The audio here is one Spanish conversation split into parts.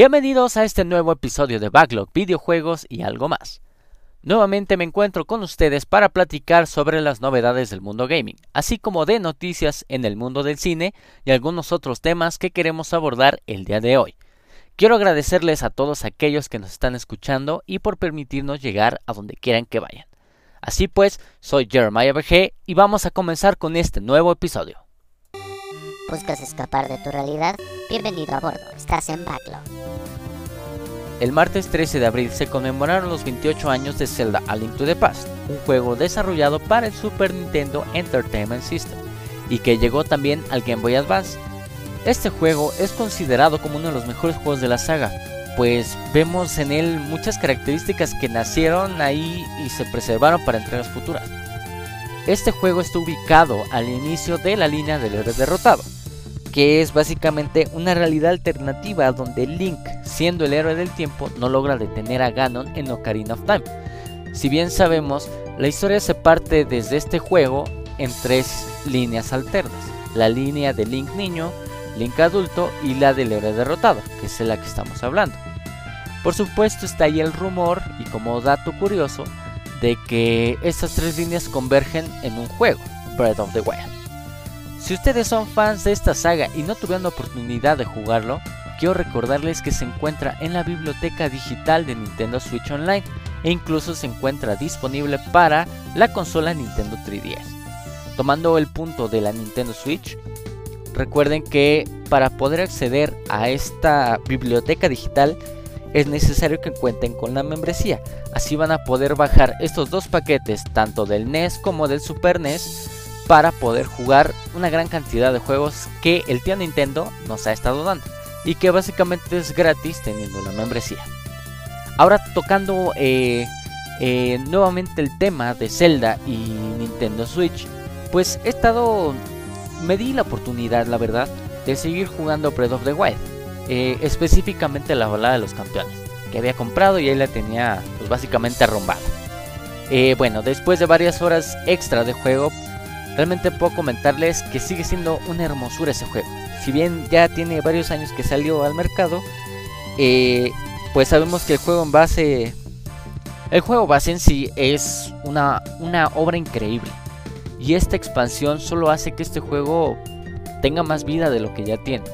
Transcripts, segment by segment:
Bienvenidos a este nuevo episodio de Backlog Videojuegos y algo más. Nuevamente me encuentro con ustedes para platicar sobre las novedades del mundo gaming, así como de noticias en el mundo del cine y algunos otros temas que queremos abordar el día de hoy. Quiero agradecerles a todos aquellos que nos están escuchando y por permitirnos llegar a donde quieran que vayan. Así pues, soy Jeremiah BG y vamos a comenzar con este nuevo episodio. ¿Buscas escapar de tu realidad? Bienvenido a bordo, estás en Backlog. El martes 13 de abril se conmemoraron los 28 años de Zelda A Link to the Past, un juego desarrollado para el Super Nintendo Entertainment System y que llegó también al Game Boy Advance. Este juego es considerado como uno de los mejores juegos de la saga, pues vemos en él muchas características que nacieron ahí y se preservaron para entregas futuras. Este juego está ubicado al inicio de la línea del héroe derrotado, que es básicamente una realidad alternativa donde Link, siendo el héroe del tiempo, no logra detener a Ganon en Ocarina of Time. Si bien sabemos, la historia se parte desde este juego en tres líneas alternas, la línea de Link niño, Link adulto y la del héroe derrotado, que es la que estamos hablando. Por supuesto está ahí el rumor, y como dato curioso, de que estas tres líneas convergen en un juego, Breath of the Wild. Si ustedes son fans de esta saga y no tuvieron la oportunidad de jugarlo, quiero recordarles que se encuentra en la biblioteca digital de Nintendo Switch Online e incluso se encuentra disponible para la consola Nintendo 3DS. Tomando el punto de la Nintendo Switch, recuerden que para poder acceder a esta biblioteca digital es necesario que cuenten con la membresía. Así van a poder bajar estos dos paquetes, tanto del NES como del Super NES, para poder jugar una gran cantidad de juegos que el tío Nintendo nos ha estado dando y que básicamente es gratis teniendo la membresía. Ahora tocando eh, eh, nuevamente el tema de Zelda y Nintendo Switch, pues he estado, me di la oportunidad, la verdad, de seguir jugando Breath of the Wild, eh, específicamente la balada de los campeones, que había comprado y ahí la tenía pues básicamente arrumbada. bueno, después de varias horas extra de juego, Realmente puedo comentarles que sigue siendo una hermosura ese juego. Si bien ya tiene varios años que salió al mercado, eh, pues sabemos que el juego en base... El juego base en sí es una, una obra increíble. Y esta expansión solo hace que este juego tenga más vida de lo que ya tiene.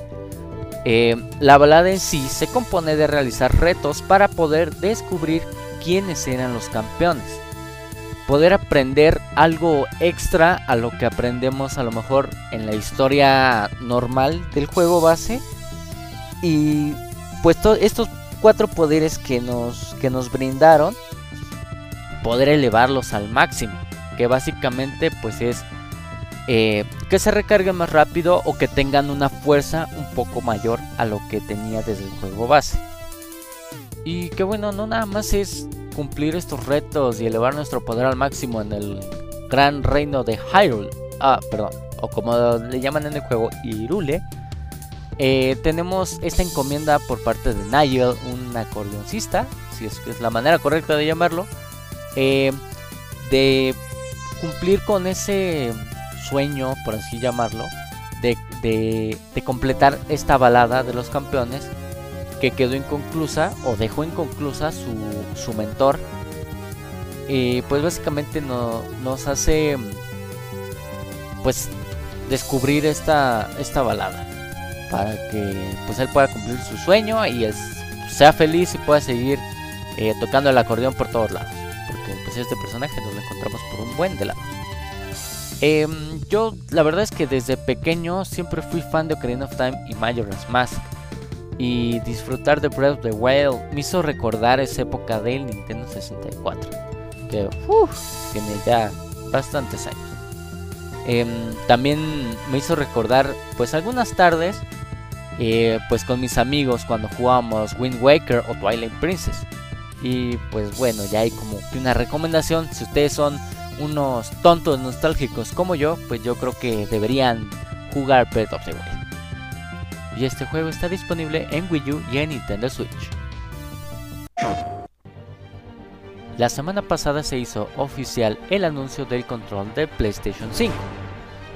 Eh, la balada en sí se compone de realizar retos para poder descubrir quiénes eran los campeones poder aprender algo extra a lo que aprendemos a lo mejor en la historia normal del juego base. Y pues estos cuatro poderes que nos, que nos brindaron, poder elevarlos al máximo. Que básicamente pues es eh, que se recarguen más rápido o que tengan una fuerza un poco mayor a lo que tenía desde el juego base. Y que bueno, no nada más es cumplir estos retos y elevar nuestro poder al máximo en el gran reino de Hyrule, ah, perdón, o como le llaman en el juego, Irule, eh, tenemos esta encomienda por parte de Nigel, un acordeoncista, si es la manera correcta de llamarlo, eh, de cumplir con ese sueño, por así llamarlo, de, de completar esta balada de los campeones que quedó inconclusa o dejó inconclusa su, su mentor. Y pues básicamente no, nos hace pues descubrir esta, esta balada para que pues él pueda cumplir su sueño y sea feliz y pueda seguir eh, tocando el acordeón por todos lados. Porque pues este personaje nos lo encontramos por un buen de lados. Em, yo la verdad es que desde pequeño siempre fui fan de Ocarina of Time y Majora's Mask y disfrutar de Breath of the Wild me hizo recordar esa época del Nintendo 64, que tiene ya bastantes años. Em, también me hizo recordar pues algunas tardes eh, pues con mis amigos cuando jugábamos Wind Waker o Twilight Princess. Y pues bueno, ya hay como una recomendación, si ustedes son unos tontos nostálgicos como yo, pues yo creo que deberían jugar Breath of the Wild y este juego está disponible en Wii U y en Nintendo Switch. La semana pasada se hizo oficial el anuncio del control de PlayStation 5,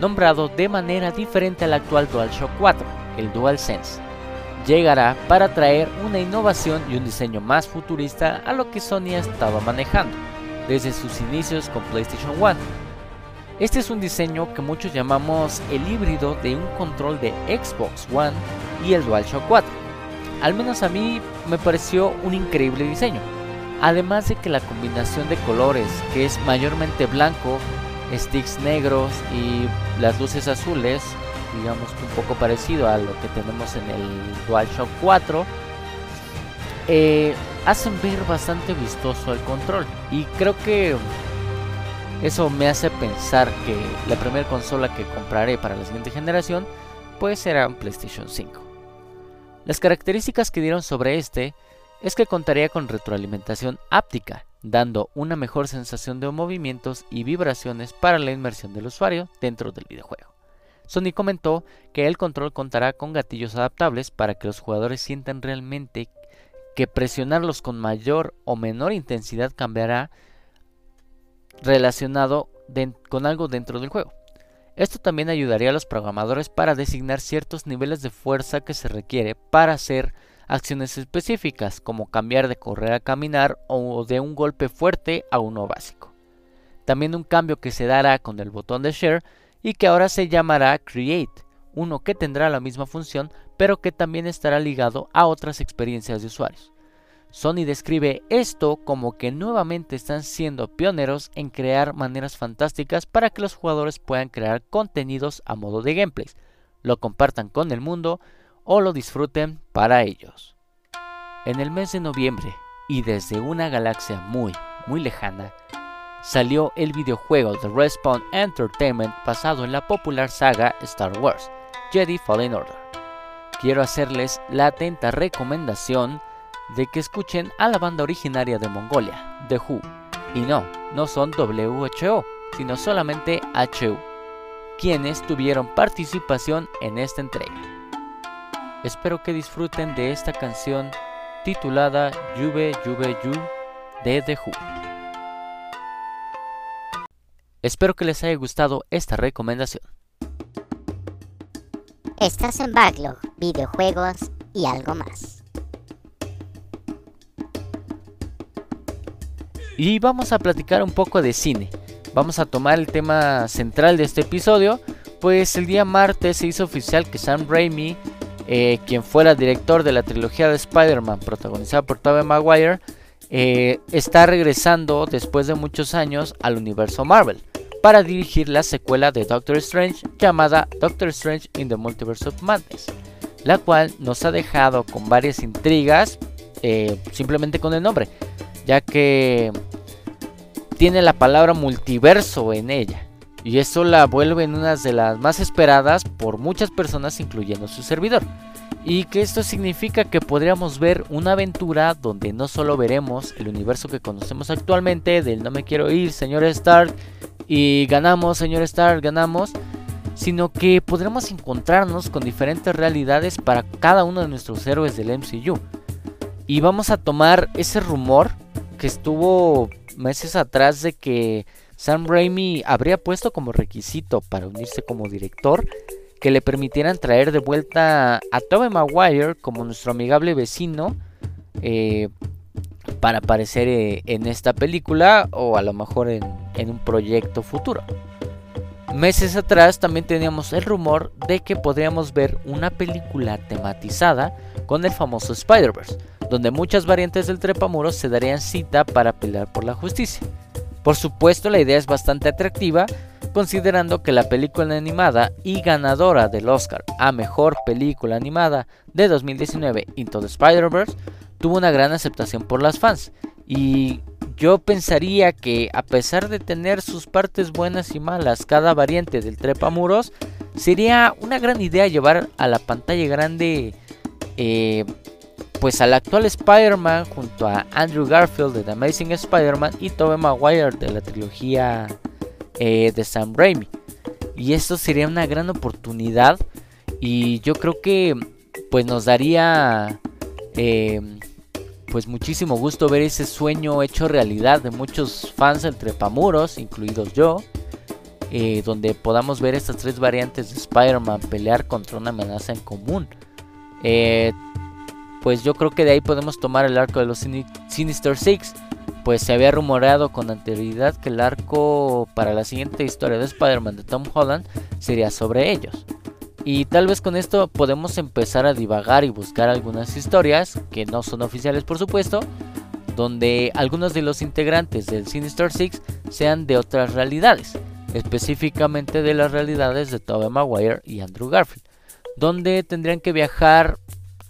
nombrado de manera diferente al actual DualShock 4, el DualSense. llegará para traer una innovación y un diseño más futurista a lo que Sony estaba manejando desde sus inicios con PlayStation 1. Este es un diseño que muchos llamamos el híbrido de un control de Xbox One y el DualShock 4. Al menos a mí me pareció un increíble diseño. Además de que la combinación de colores, que es mayormente blanco, sticks negros y las luces azules, digamos un poco parecido a lo que tenemos en el DualShock 4, eh, hacen ver bastante vistoso el control. Y creo que eso me hace pensar que la primera consola que compraré para la siguiente generación pues será un PlayStation 5. Las características que dieron sobre este es que contaría con retroalimentación áptica, dando una mejor sensación de movimientos y vibraciones para la inmersión del usuario dentro del videojuego. Sony comentó que el control contará con gatillos adaptables para que los jugadores sientan realmente que presionarlos con mayor o menor intensidad cambiará relacionado con algo dentro del juego. Esto también ayudaría a los programadores para designar ciertos niveles de fuerza que se requiere para hacer acciones específicas, como cambiar de correr a caminar o de un golpe fuerte a uno básico. También un cambio que se dará con el botón de Share y que ahora se llamará Create, uno que tendrá la misma función pero que también estará ligado a otras experiencias de usuarios. Sony describe esto como que nuevamente están siendo pioneros en crear maneras fantásticas para que los jugadores puedan crear contenidos a modo de gameplays, lo compartan con el mundo o lo disfruten para ellos. En el mes de noviembre y desde una galaxia muy, muy lejana, salió el videojuego de Respawn Entertainment basado en la popular saga Star Wars, Jedi Fallen Order. Quiero hacerles la atenta recomendación de que escuchen a la banda originaria de Mongolia, The Who. Y no, no son WHO, sino solamente HU, quienes tuvieron participación en esta entrega. Espero que disfruten de esta canción titulada Juve Juve Yu de The Who. Espero que les haya gustado esta recomendación. Estás en Backlog, videojuegos y algo más. Y vamos a platicar un poco de cine. Vamos a tomar el tema central de este episodio, pues el día martes se hizo oficial que Sam Raimi, eh, quien fuera director de la trilogía de Spider-Man protagonizada por Tobey Maguire, eh, está regresando después de muchos años al universo Marvel para dirigir la secuela de Doctor Strange llamada Doctor Strange in the Multiverse of Madness, la cual nos ha dejado con varias intrigas eh, simplemente con el nombre, ya que tiene la palabra multiverso en ella. Y eso la vuelve en una de las más esperadas por muchas personas, incluyendo su servidor. Y que esto significa que podríamos ver una aventura donde no solo veremos el universo que conocemos actualmente del no me quiero ir, señor Stark, y ganamos, señor Star, ganamos, sino que podremos encontrarnos con diferentes realidades para cada uno de nuestros héroes del MCU. Y vamos a tomar ese rumor que estuvo meses atrás de que Sam Raimi habría puesto como requisito para unirse como director que le permitieran traer de vuelta a Tobey Maguire como nuestro amigable vecino eh, para aparecer eh, en esta película o a lo mejor en, un proyecto futuro. Meses atrás también teníamos el rumor de que podríamos ver una película tematizada con el famoso Spider-Verse, donde muchas variantes del trepamuros se darían cita para pelear por la justicia. Por supuesto, la idea es bastante atractiva, considerando que la película animada y ganadora del Oscar a Mejor Película Animada de 2019, Into the Spider-Verse, tuvo una gran aceptación por las fans. Y yo pensaría que a pesar de tener sus partes buenas y malas cada variante del trepamuros, sería una gran idea llevar a la pantalla grande eh, pues al actual Spider-Man junto a Andrew Garfield de The Amazing Spider-Man y Tobey Maguire de la trilogía eh, de Sam Raimi. Y esto sería una gran oportunidad y yo creo que pues nos daría eh, pues muchísimo gusto ver ese sueño hecho realidad de muchos fans entre Pamuros, incluidos yo, eh, donde podamos ver estas tres variantes de Spider-Man pelear contra una amenaza en común. Eh, pues yo creo que de ahí podemos tomar el arco de los Sinister Six. Pues se había rumoreado con anterioridad que el arco para la siguiente historia de Spider-Man de Tom Holland sería sobre ellos. Y tal vez con esto podemos empezar a divagar y buscar algunas historias, que no son oficiales por supuesto, donde algunos de los integrantes del Sinister Six sean de otras realidades, específicamente de las realidades de Tobey Maguire y Andrew Garfield, donde tendrían que viajar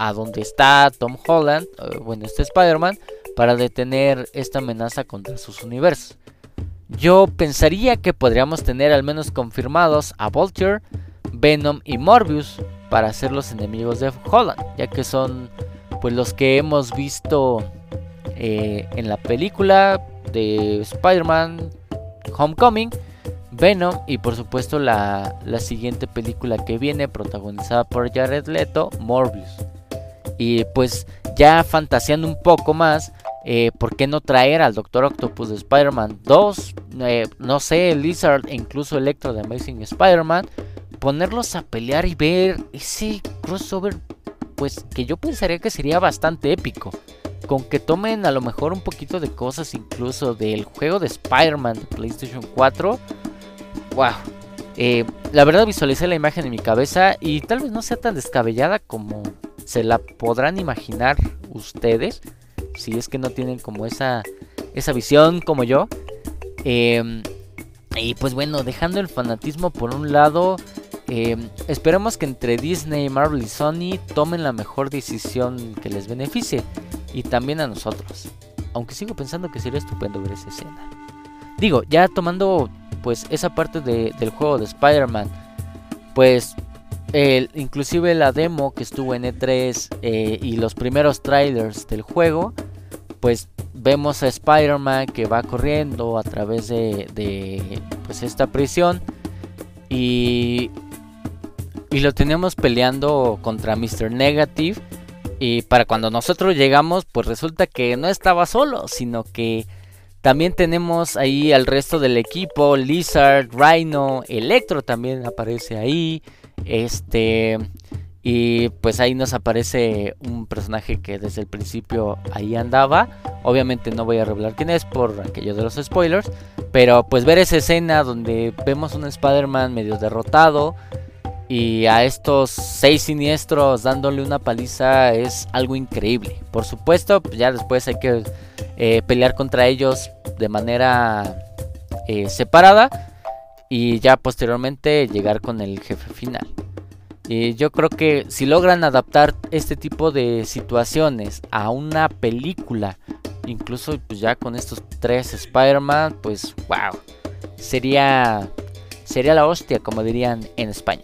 a donde está Tom Holland, eh, bueno, este Spider-Man, para detener esta amenaza contra sus universos. Yo pensaría que podríamos tener al menos confirmados a Vulture, Venom y Morbius para ser los enemigos de Holland, ya que son pues los que hemos visto eh, en la película de Spider-Man Homecoming, Venom y por supuesto la, la siguiente película que viene protagonizada por Jared Leto, Morbius. Y pues ya fantaseando un poco más, eh, ¿por qué no traer al Doctor Octopus de Spider-Man 2? Eh, no sé, Lizard e incluso Electro de Amazing Spider-Man. Ponerlos a pelear y ver ese crossover, pues que yo pensaría que sería bastante épico. Con que tomen a lo mejor un poquito de cosas incluso del juego de Spider-Man de PlayStation 4. ¡Wow! Eh, la verdad visualicé la imagen en mi cabeza y tal vez no sea tan descabellada como se la podrán imaginar ustedes, si es que no tienen como esa, esa visión como yo. Em, y pues bueno, dejando el fanatismo por un lado, em, esperemos que entre Disney, Marvel y Sony tomen la mejor decisión que les beneficie. Y también a nosotros. Aunque sigo pensando que sería estupendo ver esa escena. Digo, ya tomando pues esa parte del juego de Spider-Man. Pues inclusive la demo que estuvo en E3 eh, y los primeros trailers del juego, pues vemos a Spider-Man que va corriendo a través de, pues esta prisión y, y lo tenemos peleando contra Mr. Negative. Y para cuando nosotros llegamos, pues resulta que no estaba solo, sino que también tenemos ahí al resto del equipo, Lizard, Rhino, Electro también aparece ahí. Este. Y pues ahí nos aparece un personaje que desde el principio ahí andaba. Obviamente no voy a revelar quién es por aquello de los spoilers. Pero pues ver esa escena donde vemos un Spider-Man medio derrotado. Y a estos seis siniestros dándole una paliza es algo increíble. Por supuesto, pues, ya después hay que eh, pelear contra ellos de manera eh, separada y ya posteriormente llegar con el jefe final. Y yo creo que si logran adaptar este tipo de situaciones a una película, incluso pues ya con estos tres Spider-Man, pues wow, sería sería la hostia, como dirían en España.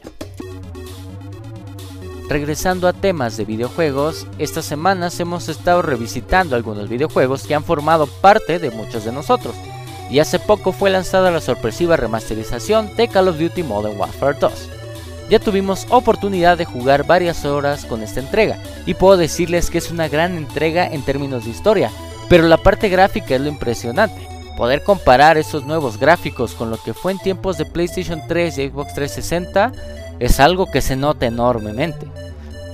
Regresando a temas de videojuegos, estas semanas hemos estado revisitando algunos videojuegos que han formado parte de muchos de nosotros y hace poco fue lanzada la sorpresiva remasterización de Call of Duty Modern Warfare 2. Ya tuvimos oportunidad de jugar varias horas con esta entrega y puedo decirles que es una gran entrega en términos de historia, pero la parte gráfica es lo impresionante. Poder comparar esos nuevos gráficos con lo que fue en tiempos de PlayStation 3 y Xbox 360 es algo que se nota enormemente,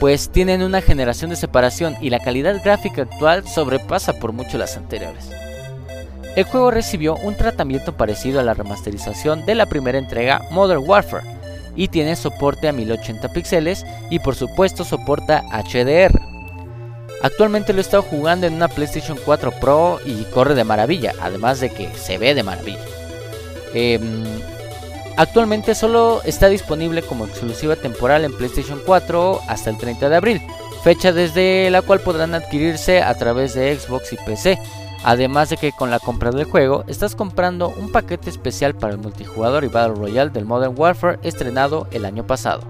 pues tienen una generación de separación y la calidad gráfica actual sobrepasa por mucho las anteriores. El juego recibió un tratamiento parecido a la remasterización de la primera entrega Modern Warfare y tiene soporte a 1080 píxeles y por supuesto soporta HDR. Actualmente lo he estado jugando en una PlayStation 4 Pro y corre de maravilla, además de que se ve de maravilla. Em, actualmente solo está disponible como exclusiva temporal en PlayStation 4 hasta el 30 de abril, fecha desde la cual podrán adquirirse a través de Xbox y PC Además de que con la compra del juego estás comprando un paquete especial para el multijugador y Battle Royale del Modern Warfare estrenado el año pasado.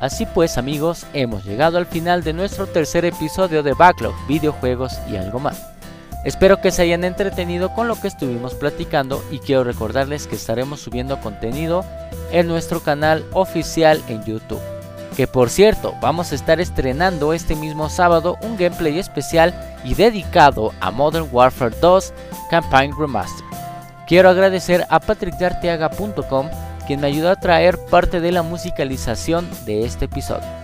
Así pues amigos, hemos llegado al final de nuestro tercer episodio de Backlog, videojuegos y algo más. Espero que se hayan entretenido con lo que estuvimos platicando y quiero recordarles que estaremos subiendo contenido en nuestro canal oficial en YouTube que por cierto vamos a estar estrenando este mismo sábado un gameplay especial y dedicado a Modern Warfare 2 Campaign Remaster. Quiero agradecer a patrickdarteaga.com quien me ayudó a traer parte de la musicalización de este episodio.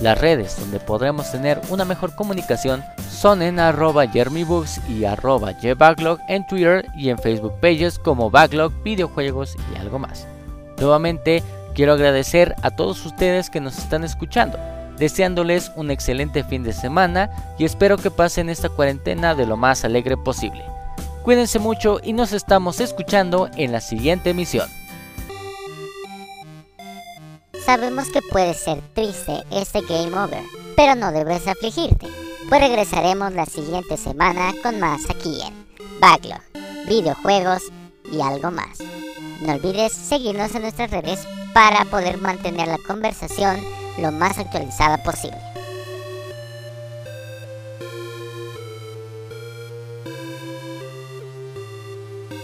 Las redes donde podremos tener una mejor comunicación son en arroba jermybooks y arroba jbacklog en Twitter y en Facebook pages como Backlog, videojuegos y algo más. Nuevamente, quiero agradecer a todos ustedes que nos están escuchando, deseándoles un excelente fin de semana y espero que pasen esta cuarentena de lo más alegre posible. Cuídense mucho y nos estamos escuchando en la siguiente emisión. Sabemos que puede ser triste este game over, pero no debes afligirte, pues regresaremos la siguiente semana con más aquí en Backlog, videojuegos y algo más. No olvides seguirnos en nuestras redes para poder mantener la conversación lo más actualizada posible.